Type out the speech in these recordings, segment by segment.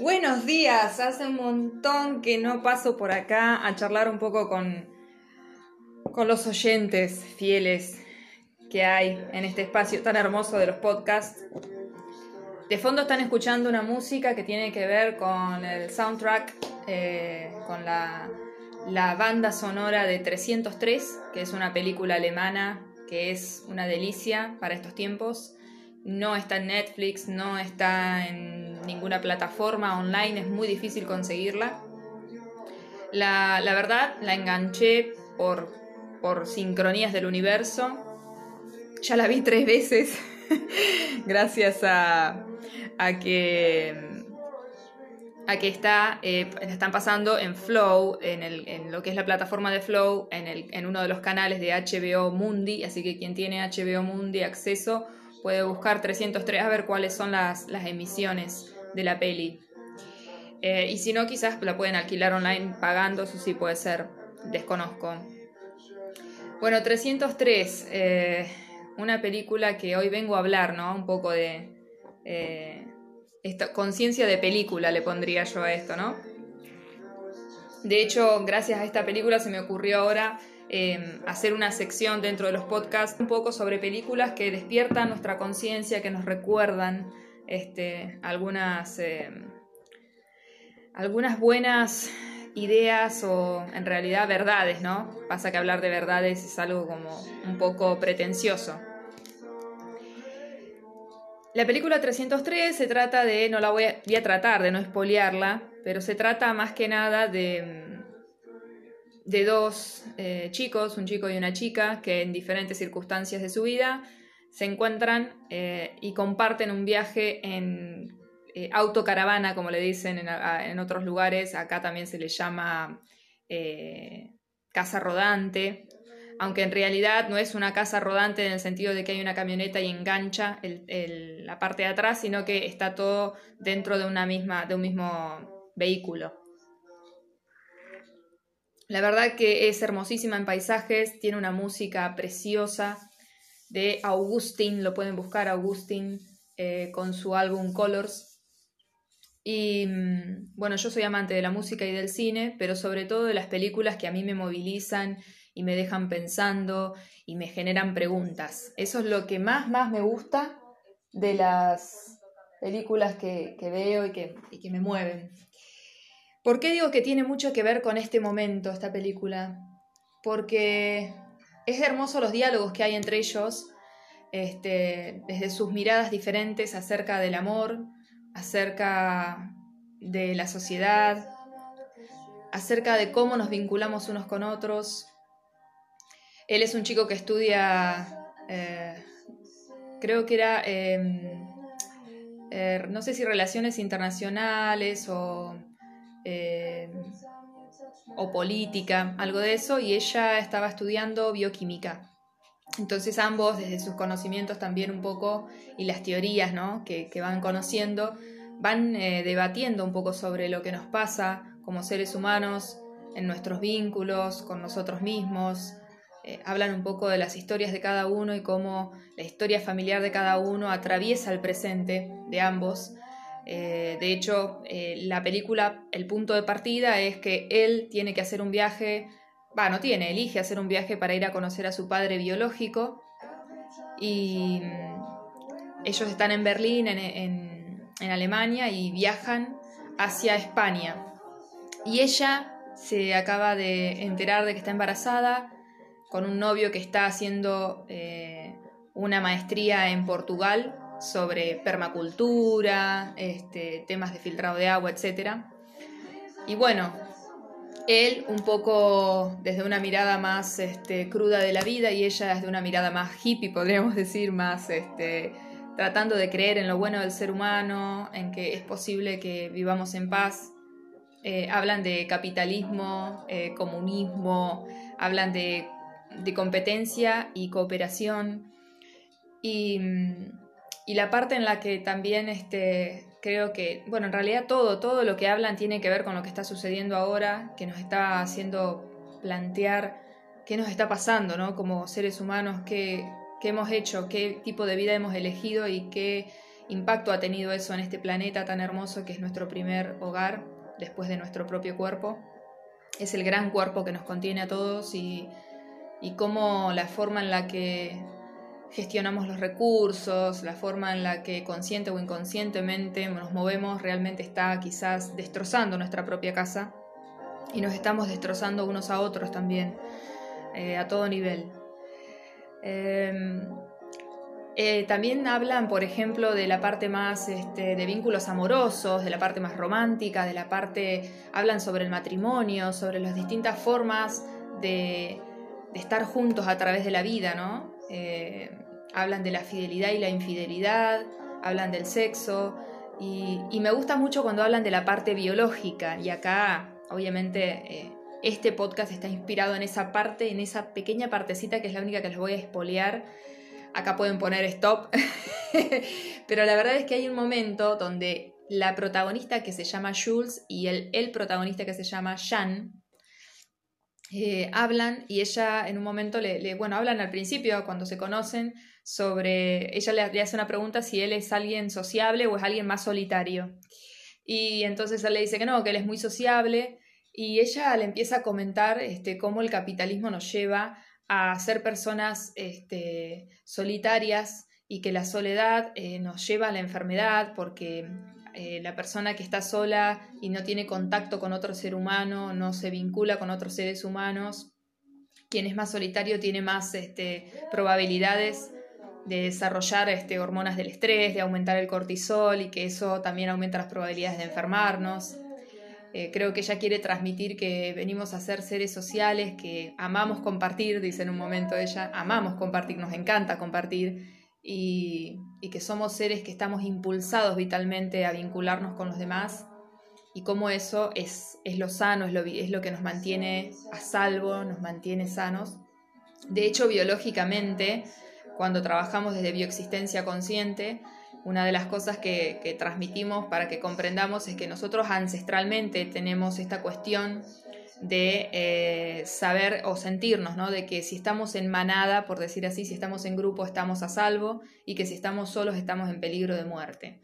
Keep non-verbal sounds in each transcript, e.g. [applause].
Buenos días, hace un montón que no paso por acá a charlar un poco con, con los oyentes fieles que hay en este espacio tan hermoso de los podcasts. De fondo están escuchando una música que tiene que ver con el soundtrack, eh, con la, la banda sonora de 303, que es una película alemana que es una delicia para estos tiempos. No está en Netflix, no está en ninguna plataforma online, es muy difícil conseguirla. La, la verdad, la enganché por, por sincronías del universo. Ya la vi tres veces, [laughs] gracias a, a que a que está, eh, están pasando en Flow, en, el, en, lo que es la plataforma de Flow, en, el, en, uno de los canales de HBO Mundi, así que quien tiene HBO Mundi acceso puede buscar 303 a ver cuáles son las, las emisiones de la peli. Eh, y si no, quizás la pueden alquilar online pagando, eso sí puede ser, desconozco. Bueno, 303, eh, una película que hoy vengo a hablar, ¿no? Un poco de... Eh, conciencia de película le pondría yo a esto, ¿no? De hecho, gracias a esta película se me ocurrió ahora eh, hacer una sección dentro de los podcasts un poco sobre películas que despiertan nuestra conciencia, que nos recuerdan este, algunas, eh, algunas buenas ideas o en realidad verdades, ¿no? Pasa que hablar de verdades es algo como un poco pretencioso. La película 303 se trata de, no la voy a, voy a tratar de no espolearla, pero se trata más que nada de, de dos eh, chicos, un chico y una chica, que en diferentes circunstancias de su vida se encuentran eh, y comparten un viaje en eh, autocaravana, como le dicen en, otros lugares. Acá también se le llama eh, casa rodante aunque en realidad no es una casa rodante en el sentido de que hay una camioneta y engancha la parte de atrás, sino que está todo dentro de, una misma, de un mismo vehículo. La verdad que es hermosísima en paisajes, tiene una música preciosa de Augustin, lo pueden buscar Augustin eh, con su álbum Colors. Y bueno, yo soy amante de la música y del cine, pero sobre todo de las películas que a mí me movilizan y me dejan pensando y me generan preguntas. Eso es lo que más, más me gusta de las películas que, que veo y que, y que me mueven. ¿Por qué digo que tiene mucho que ver con este momento, esta película? Porque es hermoso los diálogos que hay entre ellos, este, desde sus miradas diferentes acerca del amor, acerca de la sociedad, acerca de cómo nos vinculamos unos con otros, él es un chico que estudia, eh, creo que era, eh, eh, no sé si relaciones internacionales o, eh, o política, algo de eso, y ella estaba estudiando bioquímica. Entonces ambos, desde sus conocimientos también un poco, y las teorías ¿no? que, que van conociendo, van eh, debatiendo un poco sobre lo que nos pasa como seres humanos, en nuestros vínculos con nosotros mismos, eh, hablan un poco de las historias de cada uno y cómo la historia familiar de cada uno atraviesa el presente de ambos. Eh, de hecho, eh, la película, el punto de partida es que él tiene que hacer un viaje, va, no tiene, elige hacer un viaje para ir a conocer a su padre biológico y mm, ellos están en Berlín, en, Alemania, y viajan hacia España. Y ella se acaba de enterar de que está embarazada, con un novio que está haciendo eh, una maestría en Portugal sobre permacultura, este, temas de filtrado de agua, etc. Y bueno, él un poco desde una mirada más este, cruda de la vida y ella desde una mirada más hippie, podríamos decir, más este, tratando de creer en lo bueno del ser humano, en que es posible que vivamos en paz. Eh, hablan de capitalismo, eh, comunismo, hablan de de competencia y cooperación. Y, y, la parte en la que también este, creo que, bueno, en realidad todo, todo lo que hablan tiene que ver con lo que está sucediendo ahora, que nos está haciendo plantear qué nos está pasando, ¿no? Como seres humanos, qué, qué hemos hecho, qué tipo de vida hemos elegido y qué, impacto ha tenido eso en este planeta tan hermoso que es nuestro primer hogar después de nuestro propio cuerpo. Es el gran cuerpo que nos contiene a todos y, y cómo la forma en la que gestionamos los recursos, la forma en la que consciente o inconscientemente nos movemos realmente está quizás destrozando nuestra propia casa y nos estamos destrozando unos a otros también, eh, a todo nivel. Em, eh, también hablan, por ejemplo, de la parte más este, de vínculos amorosos, de la parte más romántica, de la parte, hablan sobre el matrimonio, sobre las distintas formas de, estar juntos a través de la vida, ¿no? Eh, hablan de la fidelidad y la infidelidad, hablan del sexo, y, me gusta mucho cuando hablan de la parte biológica, y acá, obviamente, eh, este podcast está inspirado en esa parte, en esa pequeña partecita que es la única que les voy a espolear. Acá pueden poner stop, [laughs] pero la verdad es que hay un momento donde la protagonista que se llama Jules y el, protagonista que se llama Jean, eh, hablan y ella en un momento le, bueno, hablan al principio cuando se conocen sobre, ella le, hace una pregunta si él es alguien sociable o es alguien más solitario. Y entonces él le dice que no, que él es muy sociable y ella le empieza a comentar este, cómo el capitalismo nos lleva a ser personas este, solitarias y que la soledad eh, nos lleva a la enfermedad porque eh, la persona que está sola y no tiene contacto con otro ser humano, no se vincula con otros seres humanos, quien es más solitario tiene más este, probabilidades de desarrollar este, hormonas del estrés, de aumentar el cortisol y que eso también aumenta las probabilidades de enfermarnos. Eh, creo que ella quiere transmitir que venimos a ser seres sociales, que amamos compartir, dice en un momento ella, amamos compartir, nos encanta compartir y, que somos seres que estamos impulsados vitalmente a vincularnos con los demás y cómo eso es, es lo sano, es lo, es lo que nos mantiene a salvo, nos mantiene sanos. De hecho, biológicamente, cuando trabajamos desde bioexistencia consciente, una de las cosas que, que, transmitimos para que comprendamos es que nosotros ancestralmente tenemos esta cuestión de eh, saber o sentirnos, ¿no? De que si estamos en manada, por decir así, si estamos en grupo estamos a salvo y que si estamos solos estamos en peligro de muerte.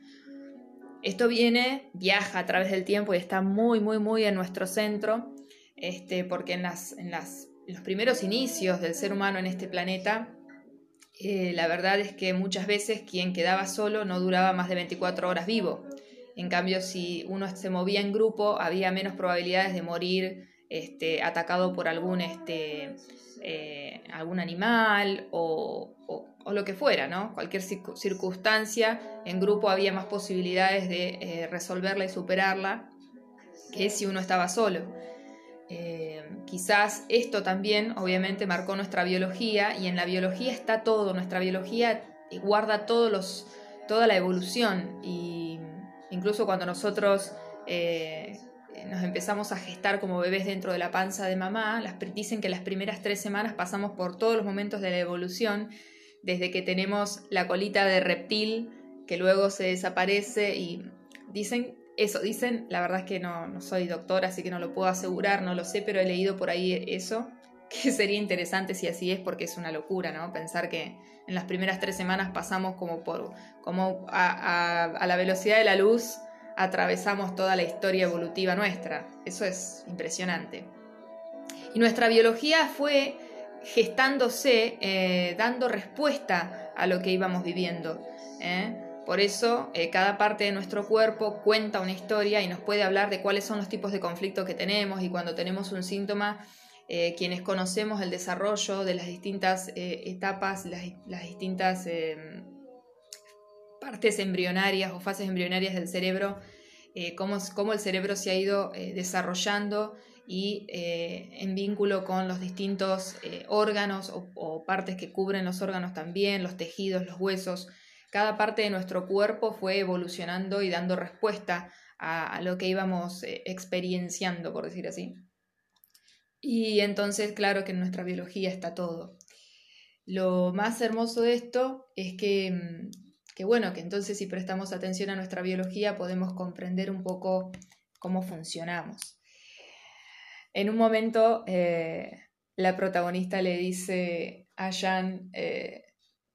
Esto viene, viaja a través del tiempo y está muy, muy, muy en nuestro centro, este, porque en, las, en, las, los primeros inicios del ser humano en este planeta, eh, la verdad es que muchas veces quien quedaba solo no duraba más de 24 horas vivo. En cambio, si uno se movía en grupo, había menos probabilidades de morir este, atacado por algún, este, eh, algún animal o, lo que fuera, ¿no? Cualquier circunstancia, en grupo había más posibilidades de eh, resolverla y superarla que si uno estaba solo. Eh, quizás esto también, obviamente, marcó nuestra biología y en la biología está todo, nuestra biología guarda todos los, toda la evolución y incluso cuando nosotros nos empezamos a gestar como bebés dentro de la panza de mamá, las, dicen que las primeras tres semanas pasamos por todos los momentos de la evolución, desde que tenemos la colita de reptil, que luego se desaparece y dicen eso, dicen, la verdad es que no, no soy doctora, así que no lo puedo asegurar, no lo sé, pero he leído por ahí eso, [laughs] que sería interesante si así es, porque es una locura, ¿no? Pensar que en las primeras tres semanas pasamos como por, como a, a la velocidad de la luz, atravesamos toda la historia evolutiva nuestra. Eso es impresionante. Y nuestra biología fue gestándose, eh, dando respuesta a lo que íbamos viviendo. ¿eh? Por eso eh, cada parte de nuestro cuerpo cuenta una historia y nos puede hablar de cuáles son los tipos de conflictos que tenemos y cuando tenemos un síntoma, quienes conocemos el desarrollo de las distintas etapas, las, las distintas partes embrionarias o fases embrionarias del cerebro, eh, cómo, el cerebro se ha ido eh, desarrollando y eh, en vínculo con los distintos órganos o, partes que cubren los órganos también, los tejidos, los huesos. Cada parte de nuestro cuerpo fue evolucionando y dando respuesta a, a lo que íbamos experienciando, por decir así. Y entonces, claro que en nuestra biología está todo. Lo más hermoso de esto es que mm, que bueno, que entonces si prestamos atención a nuestra biología podemos comprender un poco cómo funcionamos. En un momento, eh, la protagonista le dice a Jan, eh,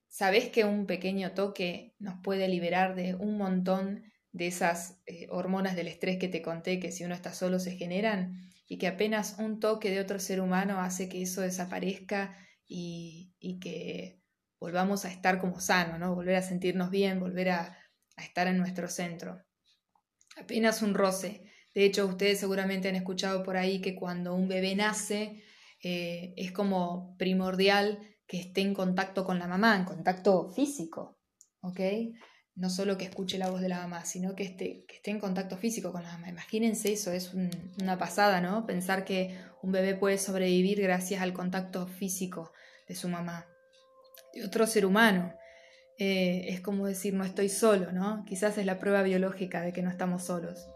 ¿Sabés que un pequeño toque nos puede liberar de un montón de esas eh, hormonas del estrés que te conté que si uno está solo se generan? Y que apenas un toque de otro ser humano hace que eso desaparezca y, que volvamos a estar como sano, ¿no? Volver a sentirnos bien, volver a, a estar en nuestro centro. Apenas un roce. De hecho, ustedes seguramente han escuchado por ahí que cuando un bebé nace eh, es como primordial que esté en contacto con la mamá, en contacto físico, ¿ok? No solo que escuche la voz de la mamá, sino que esté, que esté en contacto físico con la mamá. Imagínense eso, es una pasada, ¿no? Pensar que un bebé puede sobrevivir gracias al contacto físico de su mamá, otro ser humano. Eh, es como decir, no estoy solo, ¿no? Quizás es la prueba biológica de que no estamos solos.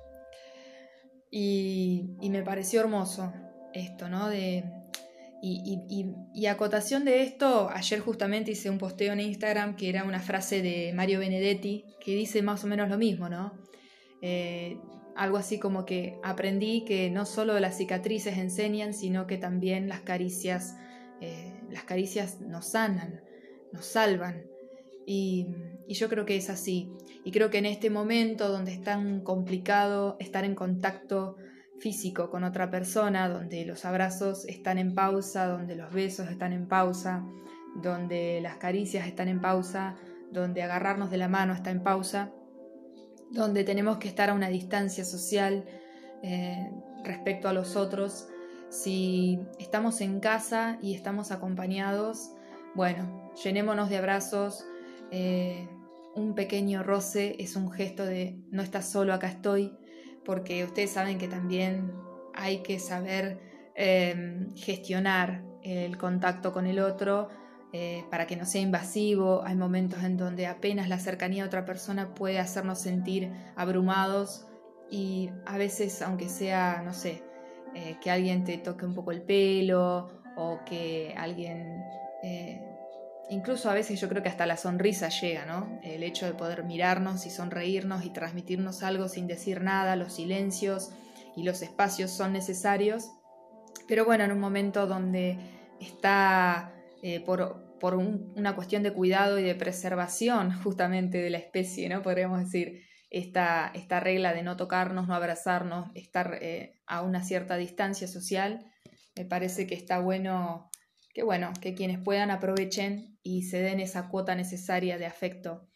Y, y me pareció hermoso esto, ¿no? De, y, acotación de esto, ayer justamente hice un posteo en Instagram que era una frase de Mario Benedetti que dice más o menos lo mismo, ¿no? Eh, algo así como que aprendí que no solo las cicatrices enseñan, sino que también las caricias, eh, las caricias nos sanan, nos salvan. Y, yo creo que es así. Y creo que en este momento donde es tan complicado estar en contacto físico con otra persona, donde los abrazos están en pausa, donde los besos están en pausa, donde las caricias están en pausa, donde agarrarnos de la mano está en pausa, donde tenemos que estar a una distancia social eh, respecto a los otros. Si estamos en casa y estamos acompañados, bueno, llenémonos de abrazos. Eh, un pequeño roce es un gesto de no estás solo, acá estoy porque ustedes saben que también hay que saber em, gestionar el contacto con el otro eh, para que no sea invasivo. Hay momentos en donde apenas la cercanía a otra persona puede hacernos sentir abrumados y a veces, aunque sea, no sé, eh, que alguien te toque un poco el pelo o que alguien Incluso a veces yo creo que hasta la sonrisa llega, ¿no? El hecho de poder mirarnos y sonreírnos y transmitirnos algo sin decir nada, los silencios y los espacios son necesarios. Pero bueno, en un momento donde está eh, por, una cuestión de cuidado y de preservación [laughs] justamente de la especie, ¿no? Podríamos decir, esta, esta regla de no tocarnos, no abrazarnos, estar eh, a una cierta distancia social, me parece que está bueno que bueno, que quienes puedan aprovechen y se den esa cuota necesaria de afecto.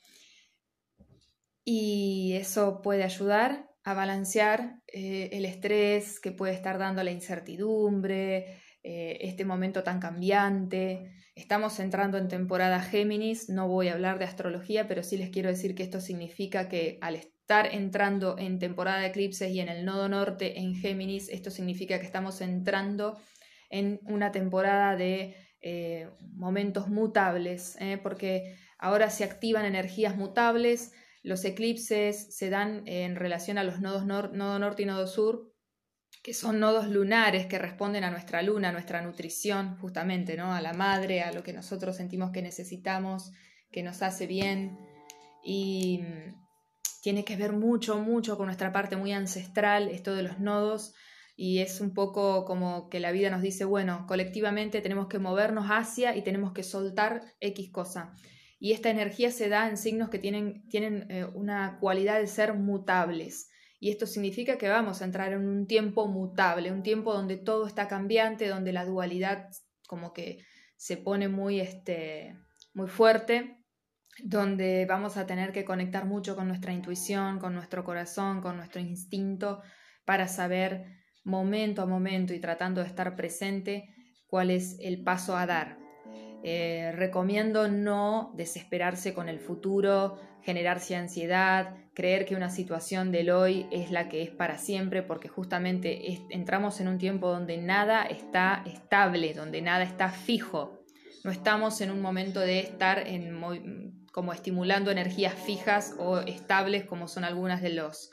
Y eso puede ayudar a balancear eh, el estrés que puede estar dando la incertidumbre, eh, este momento tan cambiante. Estamos entrando en temporada Géminis, no voy a hablar de astrología, pero sí les quiero decir que esto significa que al estar entrando en temporada de eclipses y en el nodo norte en Géminis, esto significa que estamos entrando en una temporada de eh, momentos mutables, ¿eh? porque ahora se activan energías mutables, los eclipses se dan en relación a los nodos nodo norte y nodo sur, que son nodos lunares que responden a nuestra luna, a nuestra nutrición, justamente, ¿no? a la madre, a lo que nosotros sentimos que necesitamos, que nos hace bien. Y mm, tiene que ver mucho, mucho con nuestra parte muy ancestral, esto de los nodos y es un poco como que la vida nos dice, bueno, colectivamente tenemos que movernos hacia y tenemos que soltar X cosa. Y esta energía se da en signos que tienen, tienen eh, una cualidad de ser mutables. Y esto significa que vamos a entrar en un tiempo mutable, un tiempo donde todo está cambiante, donde la dualidad como que se pone muy, este, muy fuerte, donde vamos a tener que conectar mucho con nuestra intuición, con nuestro corazón, con nuestro instinto, para saber momento a momento y tratando de estar presente cuál es el paso a dar. Eh, recomiendo no desesperarse con el futuro, generarse ansiedad, creer que una situación del hoy es la que es para siempre, porque justamente entramos en un tiempo donde nada está estable, donde nada está fijo. No estamos en un momento de estar en, como estimulando energías fijas o estables como son algunas de los,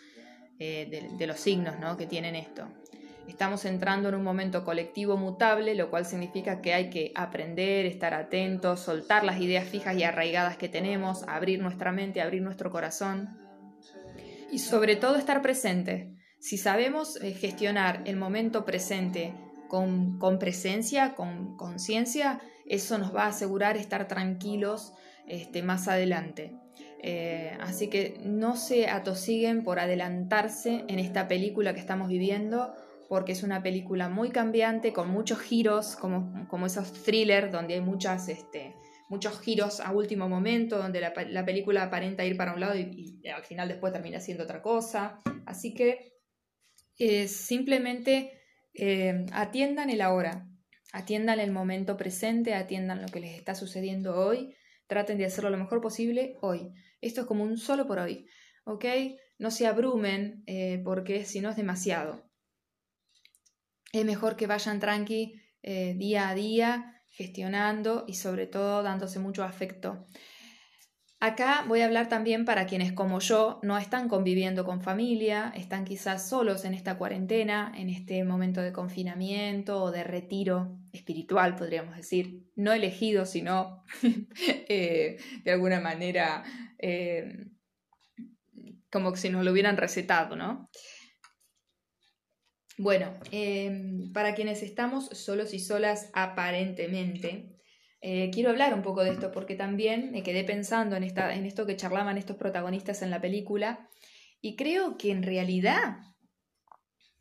eh, de, los signos ¿no? que tienen esto. Estamos entrando en un momento colectivo mutable, lo cual significa que hay que aprender, estar atentos, soltar las ideas fijas y arraigadas que tenemos, abrir nuestra mente, abrir nuestro corazón y sobre todo estar presente. Si sabemos eh, gestionar el momento presente con, presencia, con conciencia, eso nos va a asegurar estar tranquilos este, más adelante. Eh, así que no se atosiguen por adelantarse en esta película que estamos viviendo, porque es una película muy cambiante, con muchos giros, como, como esos thrillers donde hay muchas, este, muchos giros a último momento, donde la, película aparenta ir para un lado y, al final después termina siendo otra cosa. Así que eh, simplemente eh, atiendan el ahora, atiendan el momento presente, atiendan lo que les está sucediendo hoy, traten de hacerlo lo mejor posible hoy. Esto es como un solo por hoy, ¿ok? No se abrumen eh, porque si no es demasiado. Es mejor que vayan tranqui eh, día a día, gestionando y sobre todo dándose mucho afecto. Acá voy a hablar también para quienes como yo no están conviviendo con familia, están quizás solos en esta cuarentena, en este momento de confinamiento o de retiro espiritual, podríamos decir, no elegido, sino [laughs] eh, de alguna manera eh, como si nos lo hubieran recetado, ¿no? Bueno, em, para quienes estamos solos y solas aparentemente, eh, quiero hablar un poco de esto porque también me quedé pensando en, esta, en esto que charlaban estos protagonistas en la película y creo que en realidad,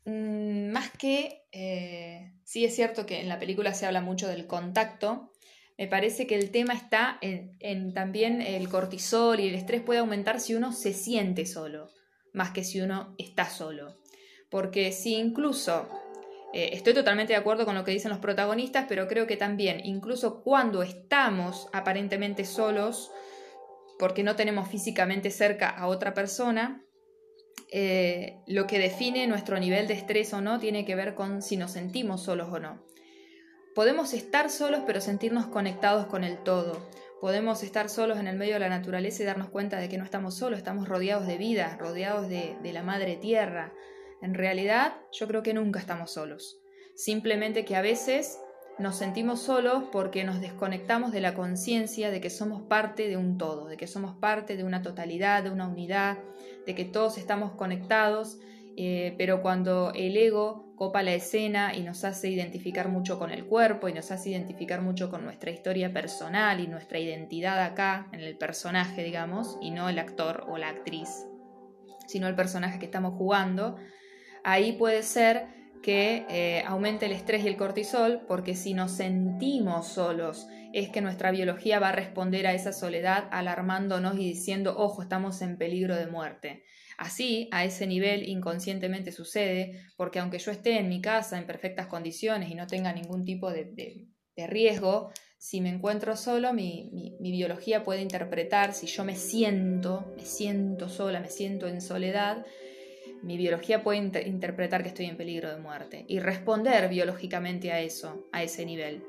mm, más que, eh, sí es cierto que en la película se habla mucho del contacto, me parece que el tema está en, también el cortisol y el estrés puede aumentar si uno se siente solo, más que si uno está solo. Porque si incluso, eh, estoy totalmente de acuerdo con lo que dicen los protagonistas, pero creo que también, incluso cuando estamos aparentemente solos, porque no tenemos físicamente cerca a otra persona, eh, lo que define nuestro nivel de estrés o no tiene que ver con si nos sentimos solos o no. Podemos estar solos pero sentirnos conectados con el todo. Podemos estar solos en el medio de la naturaleza y darnos cuenta de que no estamos solos, estamos rodeados de vida, rodeados de, la madre tierra. En realidad yo creo que nunca estamos solos. Simplemente que a veces nos sentimos solos porque nos desconectamos de la conciencia de que somos parte de un todo, de que somos parte de una totalidad, de una unidad, de que todos estamos conectados, eh, pero cuando el ego copa la escena y nos hace identificar mucho con el cuerpo y nos hace identificar mucho con nuestra historia personal y nuestra identidad acá, en el personaje, digamos, y no el actor o la actriz, sino el personaje que estamos jugando, ahí puede ser que eh, aumente el estrés y el cortisol, porque si nos sentimos solos, es que nuestra biología va a responder a esa soledad alarmándonos y diciendo, ojo, estamos en peligro de muerte. Así, a ese nivel inconscientemente sucede, porque aunque yo esté en mi casa en perfectas condiciones y no tenga ningún tipo de, riesgo, si me encuentro solo, mi, biología puede interpretar, si yo me siento, me siento sola, me siento en soledad, mi biología puede interpretar que estoy en peligro de muerte y responder biológicamente a eso, a ese nivel.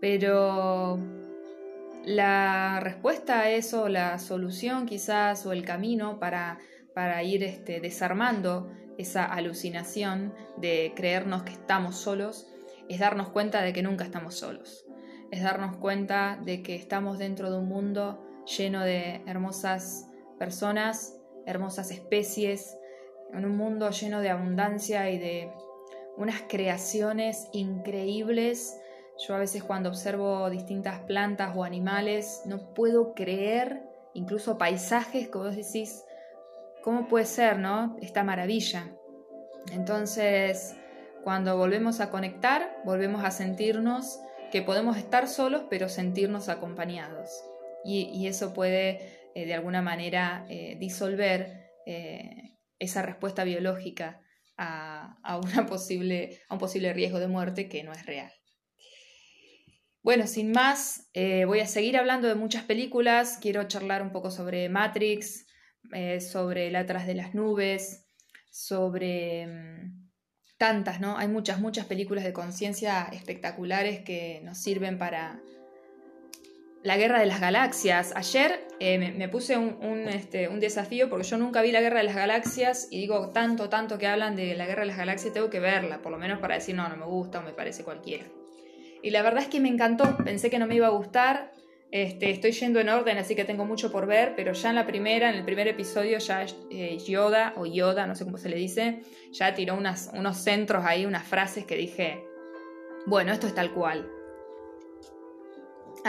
Pero la respuesta a eso, la solución quizás o el camino para, para ir este, desarmando esa alucinación de creernos que estamos solos, es darnos cuenta de que nunca estamos solos. Es darnos cuenta de que estamos dentro de un mundo lleno de hermosas personas, hermosas especies, en un mundo lleno de abundancia y de unas creaciones increíbles yo a veces cuando observo distintas plantas o animales no puedo creer, incluso paisajes que vos decís, ¿cómo puede ser, no? Esta maravilla. Entonces, cuando volvemos a conectar, volvemos a sentirnos que podemos estar solos, pero sentirnos acompañados. Y, eso puede, eh, de alguna manera, eh, disolver eh, esa respuesta biológica a, una [laughs] posible, a un posible riesgo de muerte que no es real. Bueno, sin más, voy a seguir hablando de muchas películas. Quiero charlar un poco sobre Matrix, sobre La Atrás de las Nubes, sobre mm, tantas, ¿no? Hay muchas, muchas películas de conciencia espectaculares que nos sirven para la Guerra de las Galaxias. Ayer eh, me, puse un, este, un desafío porque yo nunca vi la Guerra de las Galaxias y digo tanto, tanto que hablan de la Guerra de las Galaxias, tengo que verla, por lo menos para decir, no, no me gusta o me parece cualquiera. Y la verdad es que me encantó, pensé que no me iba a gustar. Este, estoy yendo en orden, así que tengo mucho por ver, pero ya en la primera, en el primer episodio, ya eh, Yoda, o Yoda, no sé cómo se le dice, ya tiró unas, unos centros ahí, unas frases que dije, bueno, esto es tal cual.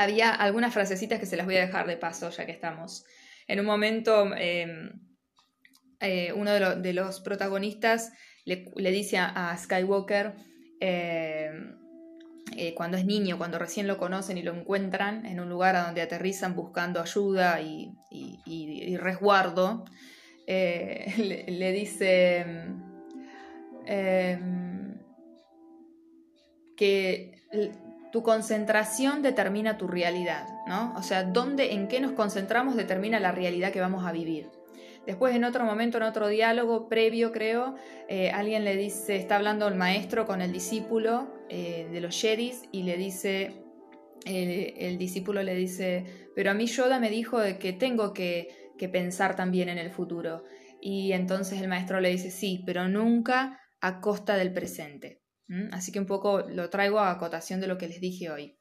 Había algunas frasecitas que se las voy a dejar de paso, ya que estamos. En un momento, em, eh, uno de, los protagonistas le, dice a, Skywalker, em, eh, cuando es niño, cuando recién lo conocen y lo encuentran en un lugar a donde aterrizan buscando ayuda y, resguardo, eh, [laughs] le, dice em, que tu concentración determina tu realidad, ¿no? O sea, dónde, en qué nos concentramos determina la realidad que vamos a vivir. Después, en otro momento, en otro diálogo previo, creo, eh, alguien le dice, está hablando el maestro con el discípulo eh, de los Jedis y le dice, el discípulo le dice, pero a mí Yoda me dijo que tengo que, que pensar también en el futuro. Y entonces el maestro le dice, sí, pero nunca a costa del presente. Así que un poco lo traigo a acotación de lo que les dije hoy.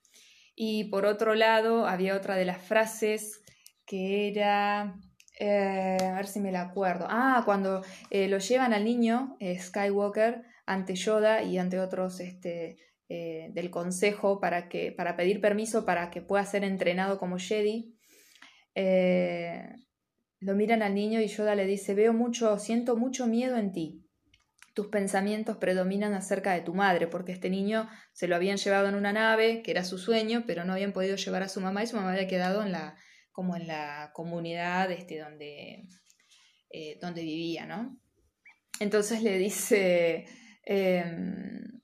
Y por otro lado, había otra de las frases que era, eh, a ver si me la acuerdo. Ah, cuando eh, lo llevan al niño eh, Skywalker ante Yoda y ante otros este, del consejo para, que, para pedir permiso para que pueda ser entrenado como Jedi. lo miran al niño y Yoda le dice, veo mucho, siento mucho miedo en ti tus pensamientos predominan acerca de tu madre, porque este niño se lo habían llevado en una nave, que era su sueño, pero no habían podido llevar a su mamá y su mamá había quedado en la, como en la comunidad este, donde, eh, donde vivía, ¿no? Entonces le dice, em,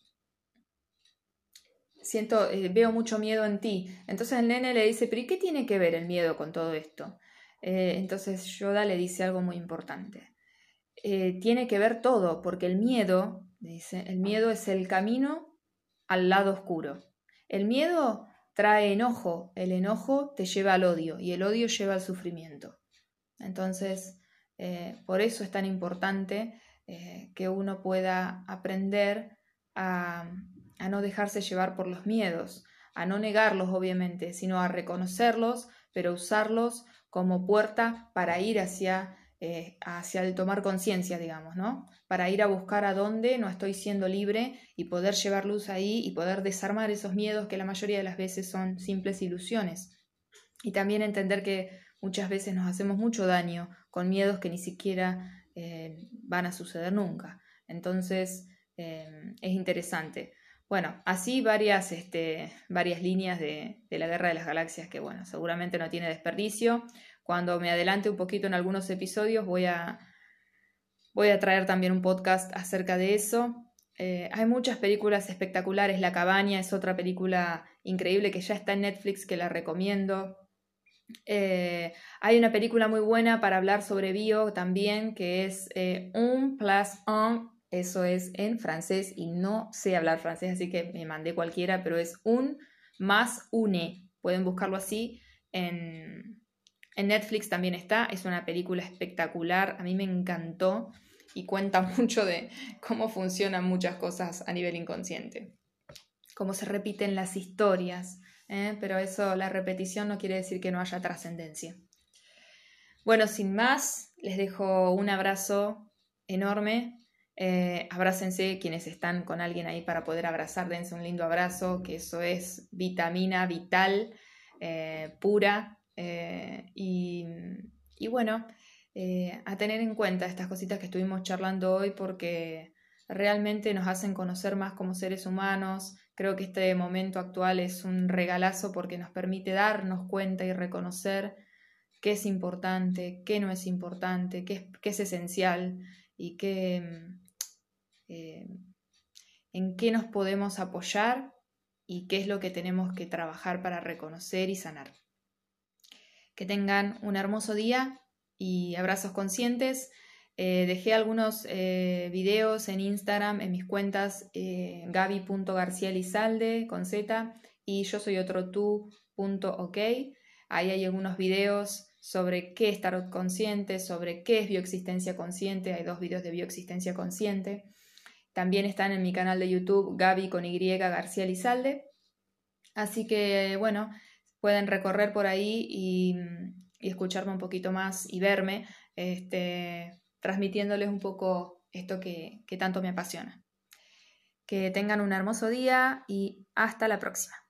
siento, eh, veo mucho miedo en ti. Entonces el nene le dice, pero ¿y qué tiene que ver el miedo con todo esto? Eh, entonces Yoda le dice algo muy importante. Eh, tiene que ver todo, porque el miedo, dice, el miedo es el camino al lado oscuro. El miedo trae enojo, el enojo te lleva al odio y el odio lleva al sufrimiento. Entonces, eh, por eso es tan importante eh, que uno pueda aprender a, a no dejarse llevar por los miedos, a no negarlos, obviamente, sino a reconocerlos, pero usarlos como puerta para ir hacia eh, hacia el tomar conciencia, digamos, ¿no? Para ir a buscar a dónde no estoy siendo libre y poder llevar luz ahí y poder desarmar esos miedos que la mayoría de las veces son simples ilusiones. Y también entender que muchas veces nos hacemos mucho daño con miedos que ni siquiera eh, van a suceder nunca. Entonces, eh, es interesante. Bueno, así varias, este, varias líneas de, de, la Guerra de las Galaxias que, bueno, seguramente no tiene desperdicio. Cuando me adelante un poquito en algunos episodios voy a, voy a traer también un podcast acerca de eso. Eh, hay muchas películas espectaculares. La cabaña es otra película increíble que ya está en Netflix, que la recomiendo. Eh, hay una película muy buena para hablar sobre bio también, que es eh, Un plus un. Eso es en francés y no sé hablar francés, así que me mandé cualquiera, pero es un más une. Pueden buscarlo así en, en Netflix también está, es una película espectacular, a mí me encantó y cuenta [laughs] mucho de cómo funcionan muchas cosas a nivel inconsciente, cómo se repiten las historias, ¿eh? pero eso, la repetición no quiere decir que no haya trascendencia. Bueno, sin más, les dejo un abrazo enorme. Eh, abrácense quienes están con alguien ahí para poder abrazar, dense un lindo abrazo, que eso es vitamina vital, eh, pura eh, y, bueno, eh, a tener en cuenta estas cositas que estuvimos charlando hoy porque realmente nos hacen conocer más como seres humanos. Creo que este momento actual es un regalazo porque nos permite darnos cuenta y reconocer qué es importante, qué no es importante, qué es, qué es esencial y qué, eh, en qué nos podemos apoyar y qué es lo que tenemos que trabajar para reconocer y sanar. Que tengan un hermoso día y abrazos conscientes. Eh, dejé algunos eh, videos en Instagram, en mis cuentas eh, gaby.garcializalde con Z y yo soy otro tú.ok. Ahí hay algunos videos sobre qué es tarot consciente, sobre qué es bioexistencia consciente. Hay dos videos de bioexistencia consciente. También están en mi canal de YouTube Gaby con Y García Lizalde. Así que bueno, pueden recorrer por ahí y, escucharme un poquito más y verme, este, transmitiéndoles un poco esto que tanto me apasiona. Que tengan un hermoso día y hasta la próxima.